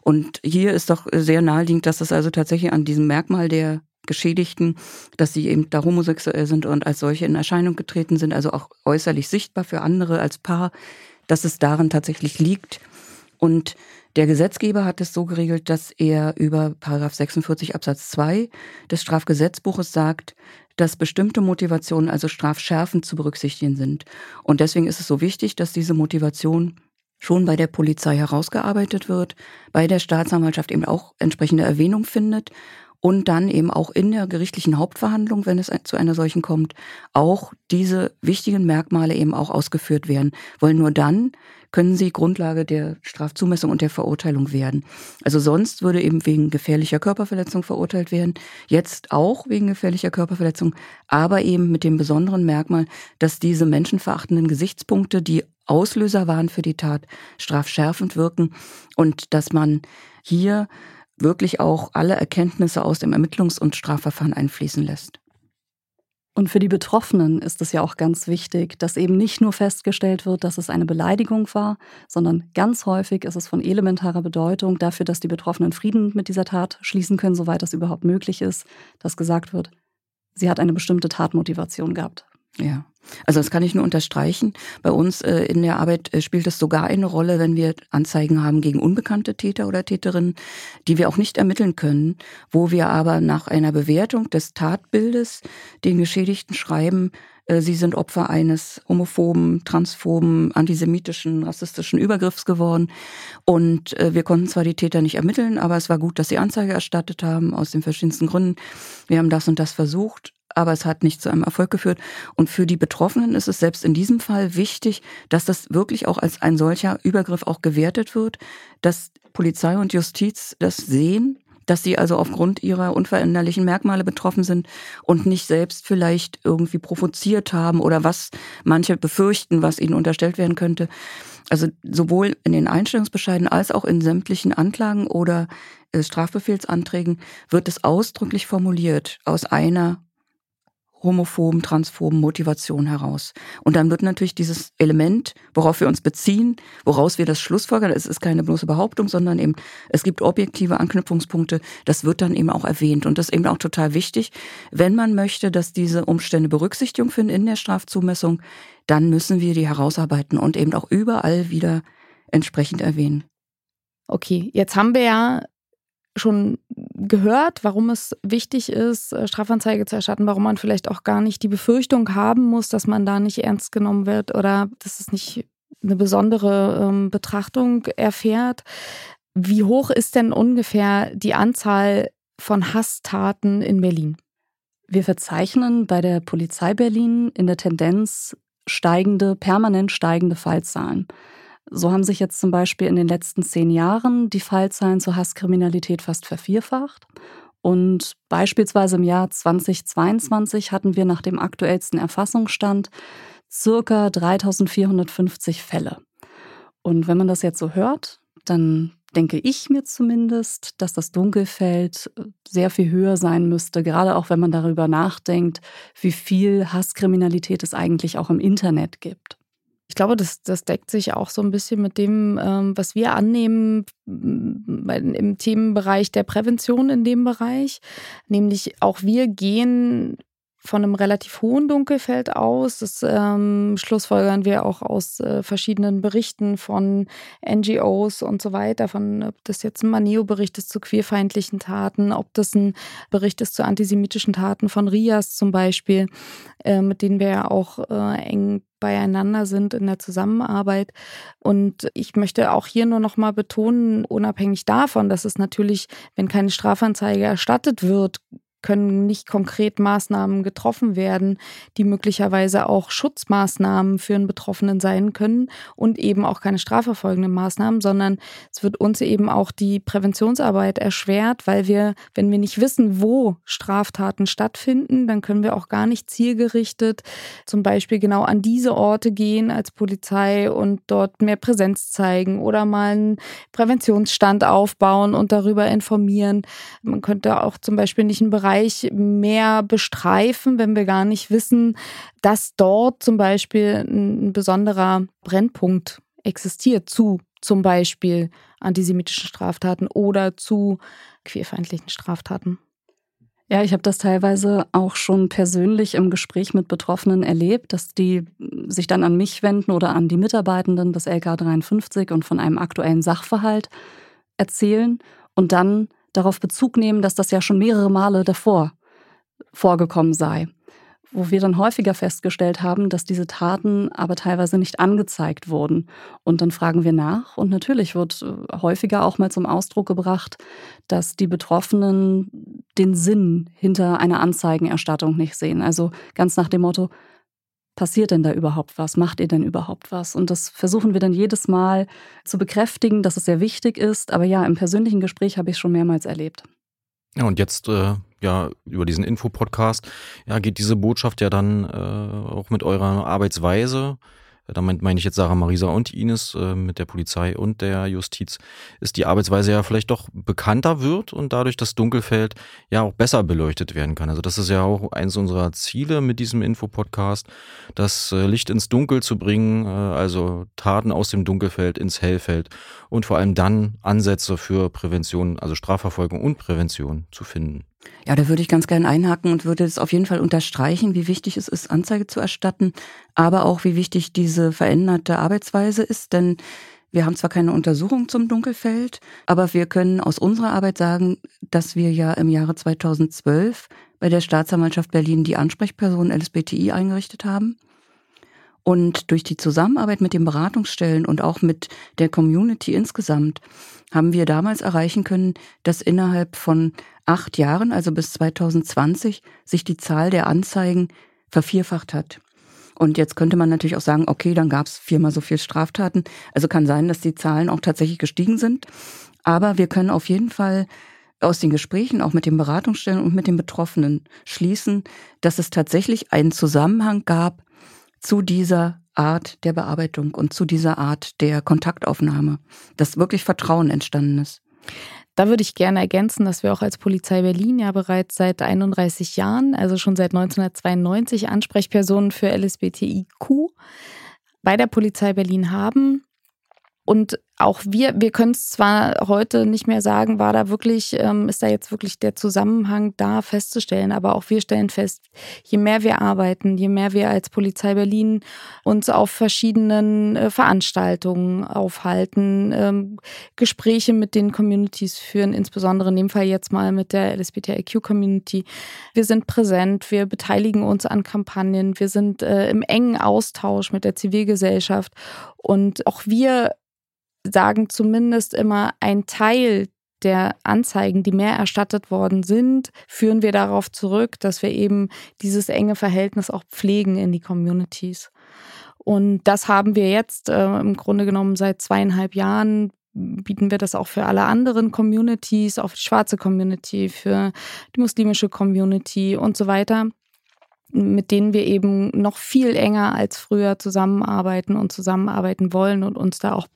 Und hier ist doch sehr naheliegend, dass es also tatsächlich an diesem Merkmal der Geschädigten, dass sie eben da homosexuell sind und als solche in Erscheinung getreten sind, also auch äußerlich sichtbar für andere als Paar, dass es darin tatsächlich liegt. Und der Gesetzgeber hat es so geregelt, dass er über Paragraph 46 Absatz 2 des Strafgesetzbuches sagt, dass bestimmte Motivationen also strafschärfend zu berücksichtigen sind. Und deswegen ist es so wichtig, dass diese Motivation schon bei der Polizei herausgearbeitet wird, bei der Staatsanwaltschaft eben auch entsprechende Erwähnung findet und dann eben auch in der gerichtlichen Hauptverhandlung, wenn es zu einer solchen kommt, auch diese wichtigen Merkmale eben auch ausgeführt werden. Weil nur dann können sie Grundlage der Strafzumessung und der Verurteilung werden. Also sonst würde eben wegen gefährlicher Körperverletzung verurteilt werden, jetzt auch wegen gefährlicher Körperverletzung, aber eben mit dem besonderen Merkmal, dass diese menschenverachtenden Gesichtspunkte, die Auslöser waren für die Tat, strafschärfend wirken und dass man hier wirklich auch alle Erkenntnisse aus dem Ermittlungs- und Strafverfahren einfließen lässt. Und für die Betroffenen ist es ja auch ganz wichtig, dass eben nicht nur festgestellt wird, dass es eine Beleidigung war, sondern ganz häufig ist es von elementarer Bedeutung dafür, dass die Betroffenen Frieden mit dieser Tat schließen können, soweit das überhaupt möglich ist, dass gesagt wird, sie hat eine bestimmte Tatmotivation gehabt. Ja. Also das kann ich nur unterstreichen. Bei uns äh, in der Arbeit äh, spielt es sogar eine Rolle, wenn wir Anzeigen haben gegen unbekannte Täter oder Täterinnen, die wir auch nicht ermitteln können, wo wir aber nach einer Bewertung des Tatbildes den Geschädigten schreiben, äh, sie sind Opfer eines homophoben, transphoben, antisemitischen, rassistischen Übergriffs geworden. Und äh, wir konnten zwar die Täter nicht ermitteln, aber es war gut, dass sie Anzeige erstattet haben, aus den verschiedensten Gründen. Wir haben das und das versucht aber es hat nicht zu einem Erfolg geführt. Und für die Betroffenen ist es selbst in diesem Fall wichtig, dass das wirklich auch als ein solcher Übergriff auch gewertet wird, dass Polizei und Justiz das sehen, dass sie also aufgrund ihrer unveränderlichen Merkmale betroffen sind und nicht selbst vielleicht irgendwie provoziert haben oder was manche befürchten, was ihnen unterstellt werden könnte. Also sowohl in den Einstellungsbescheiden als auch in sämtlichen Anklagen oder äh, Strafbefehlsanträgen wird es ausdrücklich formuliert aus einer homophoben, transphoben Motivation heraus. Und dann wird natürlich dieses Element, worauf wir uns beziehen, woraus wir das Schlussfolgern, es ist keine bloße Behauptung, sondern eben, es gibt objektive Anknüpfungspunkte, das wird dann eben auch erwähnt. Und das ist eben auch total wichtig. Wenn man möchte, dass diese Umstände Berücksichtigung finden in der Strafzumessung, dann müssen wir die herausarbeiten und eben auch überall wieder entsprechend erwähnen. Okay, jetzt haben wir ja schon gehört, warum es wichtig ist, äh, Strafanzeige zu erstatten, warum man vielleicht auch gar nicht die Befürchtung haben muss, dass man da nicht ernst genommen wird oder dass es nicht eine besondere ähm, Betrachtung erfährt. Wie hoch ist denn ungefähr die Anzahl von Hasstaten in Berlin? Wir verzeichnen bei der Polizei Berlin in der Tendenz steigende, permanent steigende Fallzahlen. So haben sich jetzt zum Beispiel in den letzten zehn Jahren die Fallzahlen zur Hasskriminalität fast vervierfacht. Und beispielsweise im Jahr 2022 hatten wir nach dem aktuellsten Erfassungsstand circa 3450 Fälle. Und wenn man das jetzt so hört, dann denke ich mir zumindest, dass das Dunkelfeld sehr viel höher sein müsste, gerade auch wenn man darüber nachdenkt, wie viel Hasskriminalität es eigentlich auch im Internet gibt. Ich glaube, das, das deckt sich auch so ein bisschen mit dem, ähm, was wir annehmen im Themenbereich der Prävention in dem Bereich. Nämlich auch wir gehen von einem relativ hohen Dunkelfeld aus. Das ähm, schlussfolgern wir auch aus äh, verschiedenen Berichten von NGOs und so weiter, von ob das jetzt ein Maneo-Bericht ist zu queerfeindlichen Taten, ob das ein Bericht ist zu antisemitischen Taten von RIAS zum Beispiel, äh, mit denen wir ja auch äh, eng beieinander sind in der Zusammenarbeit. Und ich möchte auch hier nur noch mal betonen, unabhängig davon, dass es natürlich, wenn keine Strafanzeige erstattet wird, können nicht konkret Maßnahmen getroffen werden, die möglicherweise auch Schutzmaßnahmen für einen Betroffenen sein können und eben auch keine strafverfolgenden Maßnahmen, sondern es wird uns eben auch die Präventionsarbeit erschwert, weil wir, wenn wir nicht wissen, wo Straftaten stattfinden, dann können wir auch gar nicht zielgerichtet zum Beispiel genau an diese Orte gehen als Polizei und dort mehr Präsenz zeigen oder mal einen Präventionsstand aufbauen und darüber informieren. Man könnte auch zum Beispiel nicht einen Bereich Bereich mehr bestreifen, wenn wir gar nicht wissen, dass dort zum Beispiel ein besonderer Brennpunkt existiert zu zum Beispiel antisemitischen Straftaten oder zu queerfeindlichen Straftaten. Ja, ich habe das teilweise auch schon persönlich im Gespräch mit Betroffenen erlebt, dass die sich dann an mich wenden oder an die Mitarbeitenden des LK 53 und von einem aktuellen Sachverhalt erzählen und dann darauf Bezug nehmen, dass das ja schon mehrere Male davor vorgekommen sei. Wo wir dann häufiger festgestellt haben, dass diese Taten aber teilweise nicht angezeigt wurden. Und dann fragen wir nach. Und natürlich wird äh, häufiger auch mal zum Ausdruck gebracht, dass die Betroffenen den Sinn hinter einer Anzeigenerstattung nicht sehen. Also ganz nach dem Motto, passiert denn da überhaupt was? Macht ihr denn überhaupt was? Und das versuchen wir dann jedes Mal zu bekräftigen, dass es sehr wichtig ist. Aber ja, im persönlichen Gespräch habe ich schon mehrmals erlebt. Ja, und jetzt äh, ja über diesen Infopodcast ja geht diese Botschaft ja dann äh, auch mit eurer Arbeitsweise damit meine ich jetzt Sarah Marisa und Ines äh, mit der Polizei und der Justiz, ist die Arbeitsweise ja vielleicht doch bekannter wird und dadurch das Dunkelfeld ja auch besser beleuchtet werden kann. Also das ist ja auch eins unserer Ziele mit diesem Infopodcast, das äh, Licht ins Dunkel zu bringen, äh, also Taten aus dem Dunkelfeld ins Hellfeld und vor allem dann Ansätze für Prävention, also Strafverfolgung und Prävention zu finden. Ja, da würde ich ganz gerne einhaken und würde es auf jeden Fall unterstreichen, wie wichtig es ist, Anzeige zu erstatten, aber auch wie wichtig diese veränderte Arbeitsweise ist, denn wir haben zwar keine Untersuchung zum Dunkelfeld, aber wir können aus unserer Arbeit sagen, dass wir ja im Jahre 2012 bei der Staatsanwaltschaft Berlin die Ansprechperson LSBTI eingerichtet haben. Und durch die Zusammenarbeit mit den Beratungsstellen und auch mit der Community insgesamt haben wir damals erreichen können, dass innerhalb von acht Jahren, also bis 2020, sich die Zahl der Anzeigen vervierfacht hat. Und jetzt könnte man natürlich auch sagen, okay, dann gab es viermal so viel Straftaten. Also kann sein, dass die Zahlen auch tatsächlich gestiegen sind. Aber wir können auf jeden Fall aus den Gesprächen, auch mit den Beratungsstellen und mit den Betroffenen schließen, dass es tatsächlich einen Zusammenhang gab zu dieser Art der Bearbeitung und zu dieser Art der Kontaktaufnahme, dass wirklich Vertrauen entstanden ist. Da würde ich gerne ergänzen, dass wir auch als Polizei Berlin ja bereits seit 31 Jahren, also schon seit 1992, Ansprechpersonen für LSBTIQ bei der Polizei Berlin haben. Und auch wir, wir können es zwar heute nicht mehr sagen, war da wirklich, ähm, ist da jetzt wirklich der Zusammenhang da festzustellen, aber auch wir stellen fest, je mehr wir arbeiten, je mehr wir als Polizei Berlin uns auf verschiedenen äh, Veranstaltungen aufhalten, ähm, Gespräche mit den Communities führen, insbesondere in dem Fall jetzt mal mit der LSBTIQ-Community. Wir sind präsent, wir beteiligen uns an Kampagnen, wir sind äh, im engen Austausch mit der Zivilgesellschaft und auch wir sagen zumindest immer, ein Teil der Anzeigen, die mehr erstattet worden sind, führen wir darauf zurück, dass wir eben dieses enge Verhältnis auch pflegen in die Communities. Und das haben wir jetzt äh, im Grunde genommen seit zweieinhalb Jahren bieten wir das auch für alle anderen Communities, auch für die schwarze Community, für die muslimische Community und so weiter mit denen wir eben noch viel enger als früher zusammenarbeiten und zusammenarbeiten wollen und uns da auch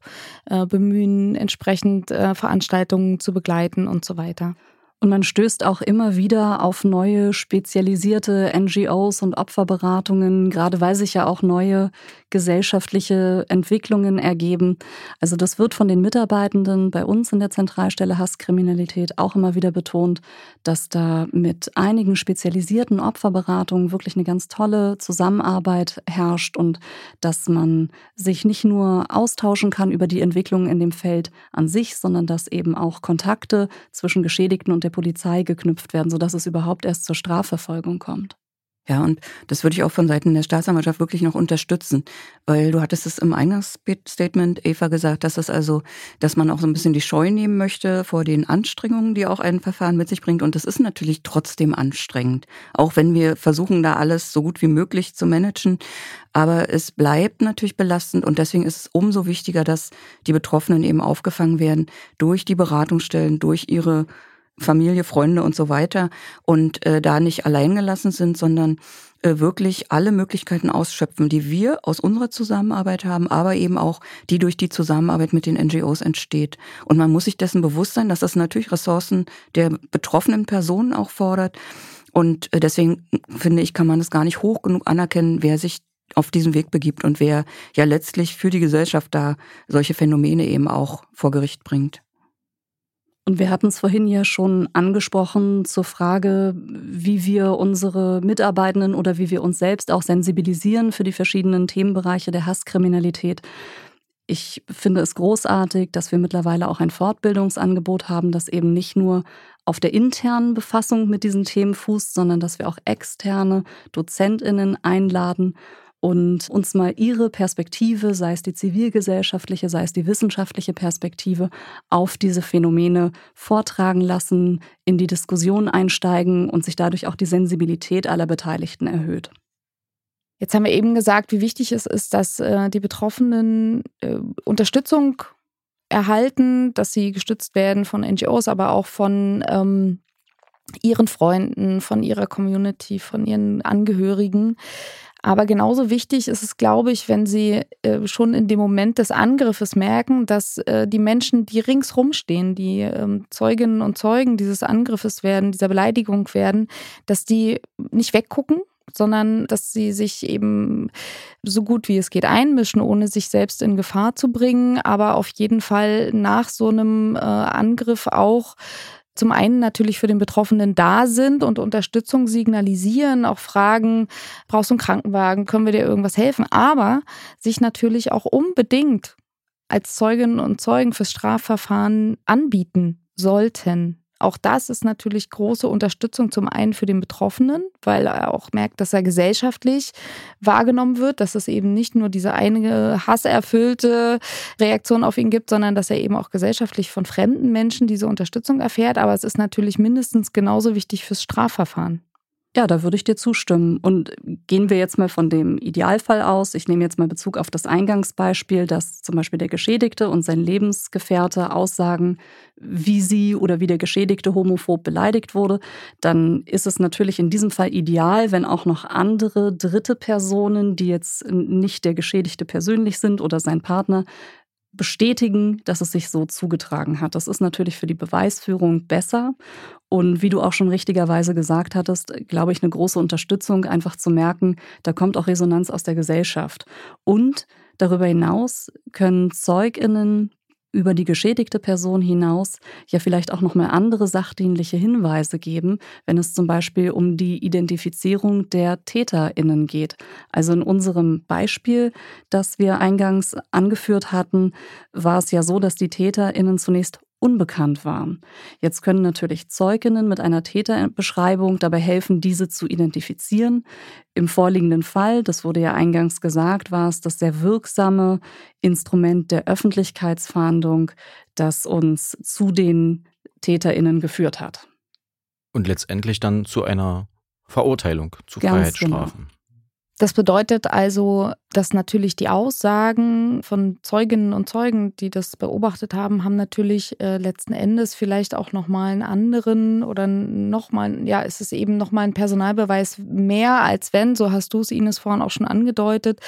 äh, bemühen, entsprechend äh, Veranstaltungen zu begleiten und so weiter. Und man stößt auch immer wieder auf neue spezialisierte NGOs und Opferberatungen, gerade weil sich ja auch neue gesellschaftliche Entwicklungen ergeben. Also das wird von den Mitarbeitenden bei uns in der Zentralstelle Hasskriminalität auch immer wieder betont, dass da mit einigen spezialisierten Opferberatungen wirklich eine ganz tolle Zusammenarbeit herrscht und dass man sich nicht nur austauschen kann über die Entwicklungen in dem Feld an sich, sondern dass eben auch Kontakte zwischen Geschädigten und der Polizei geknüpft werden, sodass es überhaupt erst zur Strafverfolgung kommt. Ja, und das würde ich auch von Seiten der Staatsanwaltschaft wirklich noch unterstützen, weil du hattest es im Eingangsstatement, Eva, gesagt, dass es also, dass man auch so ein bisschen die Scheu nehmen möchte vor den Anstrengungen, die auch ein Verfahren mit sich bringt. Und das ist natürlich trotzdem anstrengend, auch wenn wir versuchen, da alles so gut wie möglich zu managen. Aber es bleibt natürlich belastend und deswegen ist es umso wichtiger, dass die Betroffenen eben aufgefangen werden durch die Beratungsstellen, durch ihre Familie, Freunde und so weiter und äh, da nicht allein gelassen sind, sondern äh, wirklich alle Möglichkeiten ausschöpfen, die wir aus unserer Zusammenarbeit haben, aber eben auch die durch die Zusammenarbeit mit den NGOs entsteht. Und man muss sich dessen bewusst sein, dass das natürlich Ressourcen der betroffenen Personen auch fordert. Und äh, deswegen finde ich, kann man es gar nicht hoch genug anerkennen, wer sich auf diesen Weg begibt und wer ja letztlich für die Gesellschaft da solche Phänomene eben auch vor Gericht bringt. Und wir hatten es vorhin ja schon angesprochen zur Frage, wie wir unsere Mitarbeitenden oder wie wir uns selbst auch sensibilisieren für die verschiedenen Themenbereiche der Hasskriminalität. Ich finde es großartig, dass wir mittlerweile auch ein Fortbildungsangebot haben, das eben nicht nur auf der internen Befassung mit diesen Themen fußt, sondern dass wir auch externe Dozentinnen einladen und uns mal ihre Perspektive, sei es die zivilgesellschaftliche, sei es die wissenschaftliche Perspektive, auf diese Phänomene vortragen lassen, in die Diskussion einsteigen und sich dadurch auch die Sensibilität aller Beteiligten erhöht. Jetzt haben wir eben gesagt, wie wichtig es ist, dass äh, die Betroffenen äh, Unterstützung erhalten, dass sie gestützt werden von NGOs, aber auch von ähm, ihren Freunden, von ihrer Community, von ihren Angehörigen. Aber genauso wichtig ist es, glaube ich, wenn Sie äh, schon in dem Moment des Angriffes merken, dass äh, die Menschen, die ringsrum stehen, die ähm, Zeuginnen und Zeugen dieses Angriffes werden, dieser Beleidigung werden, dass die nicht weggucken, sondern dass sie sich eben so gut wie es geht einmischen, ohne sich selbst in Gefahr zu bringen, aber auf jeden Fall nach so einem äh, Angriff auch zum einen natürlich für den Betroffenen da sind und Unterstützung signalisieren, auch fragen, brauchst du einen Krankenwagen, können wir dir irgendwas helfen, aber sich natürlich auch unbedingt als Zeuginnen und Zeugen fürs Strafverfahren anbieten sollten. Auch das ist natürlich große Unterstützung zum einen für den Betroffenen, weil er auch merkt, dass er gesellschaftlich wahrgenommen wird, dass es eben nicht nur diese eine hasserfüllte Reaktion auf ihn gibt, sondern dass er eben auch gesellschaftlich von fremden Menschen diese Unterstützung erfährt. Aber es ist natürlich mindestens genauso wichtig fürs Strafverfahren. Ja, da würde ich dir zustimmen. Und gehen wir jetzt mal von dem Idealfall aus. Ich nehme jetzt mal Bezug auf das Eingangsbeispiel, dass zum Beispiel der Geschädigte und sein Lebensgefährte aussagen, wie sie oder wie der Geschädigte homophob beleidigt wurde. Dann ist es natürlich in diesem Fall ideal, wenn auch noch andere dritte Personen, die jetzt nicht der Geschädigte persönlich sind oder sein Partner, bestätigen, dass es sich so zugetragen hat. Das ist natürlich für die Beweisführung besser. Und wie du auch schon richtigerweise gesagt hattest, glaube ich, eine große Unterstützung, einfach zu merken, da kommt auch Resonanz aus der Gesellschaft. Und darüber hinaus können Zeuginnen über die geschädigte Person hinaus ja vielleicht auch noch mal andere sachdienliche Hinweise geben, wenn es zum Beispiel um die Identifizierung der TäterInnen geht. Also in unserem Beispiel, das wir eingangs angeführt hatten, war es ja so, dass die TäterInnen zunächst unbekannt waren. Jetzt können natürlich Zeuginnen mit einer Täterbeschreibung dabei helfen, diese zu identifizieren. Im vorliegenden Fall, das wurde ja eingangs gesagt, war es das sehr wirksame Instrument der Öffentlichkeitsfahndung, das uns zu den Täterinnen geführt hat. Und letztendlich dann zu einer Verurteilung, zu Ganz Freiheitsstrafen. Genau. Das bedeutet also, dass natürlich die Aussagen von Zeuginnen und Zeugen, die das beobachtet haben, haben natürlich äh, letzten Endes vielleicht auch nochmal einen anderen oder nochmal, ja, ist es eben nochmal ein Personalbeweis mehr, als wenn, so hast du es Ines vorhin auch schon angedeutet.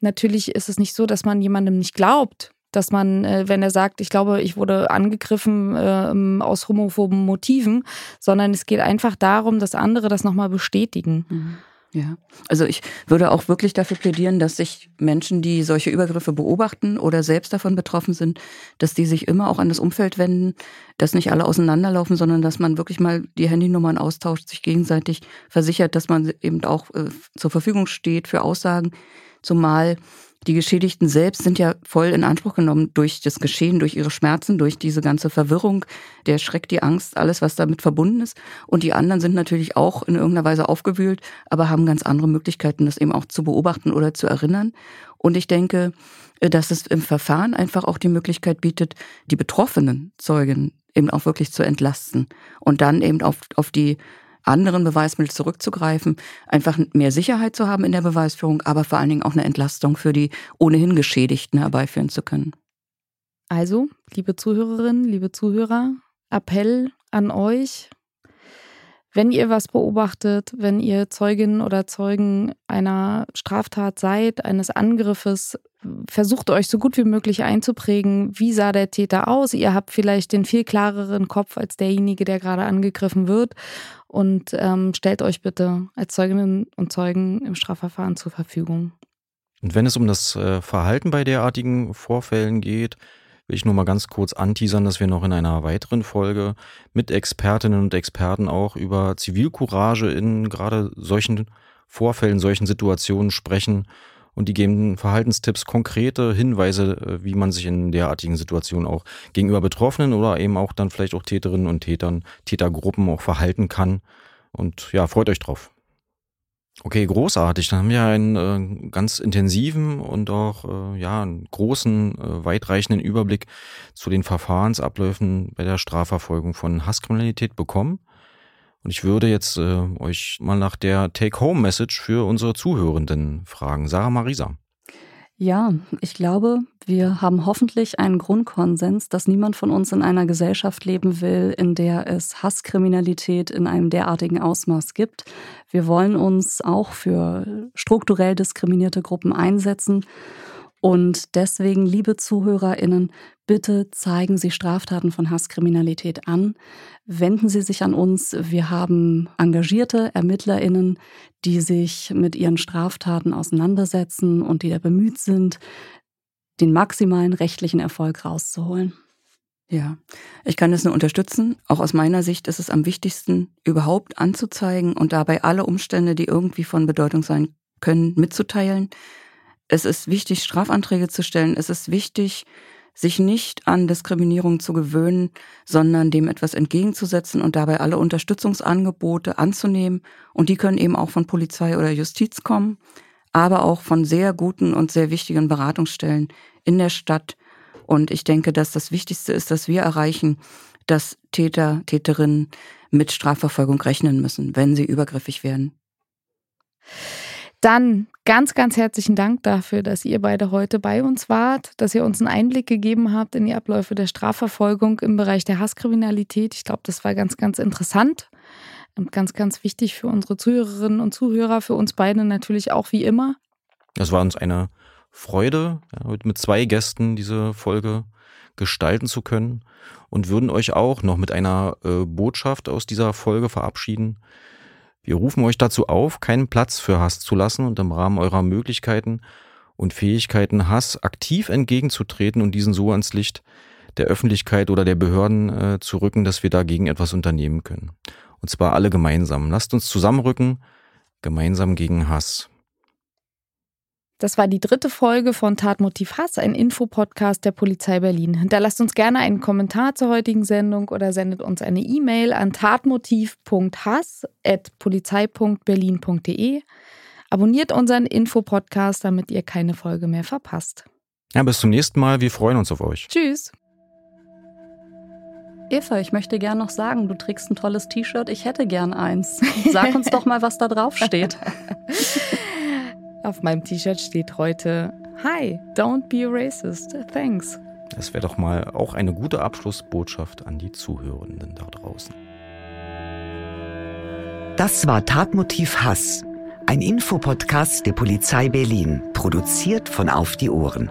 Natürlich ist es nicht so, dass man jemandem nicht glaubt, dass man, äh, wenn er sagt, ich glaube, ich wurde angegriffen äh, aus homophoben Motiven, sondern es geht einfach darum, dass andere das nochmal bestätigen. Mhm. Ja, also ich würde auch wirklich dafür plädieren, dass sich Menschen, die solche Übergriffe beobachten oder selbst davon betroffen sind, dass die sich immer auch an das Umfeld wenden, dass nicht alle auseinanderlaufen, sondern dass man wirklich mal die Handynummern austauscht, sich gegenseitig versichert, dass man eben auch äh, zur Verfügung steht für Aussagen, zumal die Geschädigten selbst sind ja voll in Anspruch genommen durch das Geschehen, durch ihre Schmerzen, durch diese ganze Verwirrung, der Schreck, die Angst, alles, was damit verbunden ist. Und die anderen sind natürlich auch in irgendeiner Weise aufgewühlt, aber haben ganz andere Möglichkeiten, das eben auch zu beobachten oder zu erinnern. Und ich denke, äh, dass es im Verfahren einfach auch die Möglichkeit bietet, die betroffenen Zeugen eben auch wirklich zu entlasten und dann eben auf, auf die anderen Beweismittel zurückzugreifen, einfach mehr Sicherheit zu haben in der Beweisführung, aber vor allen Dingen auch eine Entlastung für die ohnehin Geschädigten herbeiführen zu können. Also, liebe Zuhörerinnen, liebe Zuhörer, Appell an euch, wenn ihr was beobachtet, wenn ihr Zeugin oder Zeugen einer Straftat seid, eines Angriffes, versucht euch so gut wie möglich einzuprägen, wie sah der Täter aus. Ihr habt vielleicht den viel klareren Kopf als derjenige, der gerade angegriffen wird. Und ähm, stellt euch bitte als Zeuginnen und Zeugen im Strafverfahren zur Verfügung. Und wenn es um das äh, Verhalten bei derartigen Vorfällen geht, will ich nur mal ganz kurz anteasern, dass wir noch in einer weiteren Folge mit Expertinnen und Experten auch über Zivilcourage in gerade solchen Vorfällen, solchen Situationen sprechen. Und die geben Verhaltenstipps, konkrete Hinweise, äh, wie man sich in derartigen Situationen auch gegenüber Betroffenen oder eben auch dann vielleicht auch Täterinnen und Tätern, Tätergruppen auch verhalten kann. Und ja, freut euch drauf. Okay, großartig. Dann haben wir einen äh, ganz intensiven und auch äh, ja einen großen, äh, weitreichenden Überblick zu den Verfahrensabläufen bei der Strafverfolgung von Hasskriminalität bekommen. Und ich würde jetzt äh, euch mal nach der Take-Home-Message für unsere Zuhörenden fragen. Sarah Marisa. Ja, ich glaube, wir haben hoffentlich einen Grundkonsens, dass niemand von uns in einer Gesellschaft leben will, in der es Hasskriminalität in einem derartigen Ausmaß gibt. Wir wollen uns auch für strukturell diskriminierte Gruppen einsetzen und deswegen, liebe Zuhörerinnen, bitte zeigen Sie Straftaten von Hasskriminalität an. Wenden Sie sich an uns. Wir haben engagierte Ermittlerinnen, die sich mit ihren Straftaten auseinandersetzen und die da bemüht sind, den maximalen rechtlichen Erfolg rauszuholen. Ja, ich kann das nur unterstützen. Auch aus meiner Sicht ist es am wichtigsten, überhaupt anzuzeigen und dabei alle Umstände, die irgendwie von Bedeutung sein können, mitzuteilen. Es ist wichtig, Strafanträge zu stellen. Es ist wichtig, sich nicht an Diskriminierung zu gewöhnen, sondern dem etwas entgegenzusetzen und dabei alle Unterstützungsangebote anzunehmen. Und die können eben auch von Polizei oder Justiz kommen, aber auch von sehr guten und sehr wichtigen Beratungsstellen in der Stadt. Und ich denke, dass das Wichtigste ist, dass wir erreichen, dass Täter, Täterinnen mit Strafverfolgung rechnen müssen, wenn sie übergriffig werden. Dann ganz, ganz herzlichen Dank dafür, dass ihr beide heute bei uns wart, dass ihr uns einen Einblick gegeben habt in die Abläufe der Strafverfolgung im Bereich der Hasskriminalität. Ich glaube, das war ganz, ganz interessant und ganz, ganz wichtig für unsere Zuhörerinnen und Zuhörer, für uns beide natürlich auch wie immer. Das war uns eine Freude, mit zwei Gästen diese Folge gestalten zu können und würden euch auch noch mit einer äh, Botschaft aus dieser Folge verabschieden. Wir rufen euch dazu auf, keinen Platz für Hass zu lassen und im Rahmen eurer Möglichkeiten und Fähigkeiten Hass aktiv entgegenzutreten und diesen so ans Licht der Öffentlichkeit oder der Behörden äh, zu rücken, dass wir dagegen etwas unternehmen können. Und zwar alle gemeinsam. Lasst uns zusammenrücken, gemeinsam gegen Hass. Das war die dritte Folge von Tatmotiv Hass, ein Infopodcast der Polizei Berlin. Hinterlasst uns gerne einen Kommentar zur heutigen Sendung oder sendet uns eine E-Mail an tatmotiv.hass.polizei.berlin.de. Abonniert unseren Infopodcast, damit ihr keine Folge mehr verpasst. Ja, bis zum nächsten Mal. Wir freuen uns auf euch. Tschüss. Eva, ich möchte gern noch sagen, du trägst ein tolles T-Shirt. Ich hätte gern eins. Sag uns doch mal, was da drauf steht. Auf meinem T-Shirt steht heute Hi, don't be a racist. Thanks. Das wäre doch mal auch eine gute Abschlussbotschaft an die Zuhörenden da draußen. Das war Tatmotiv Hass, ein Infopodcast der Polizei Berlin, produziert von Auf die Ohren.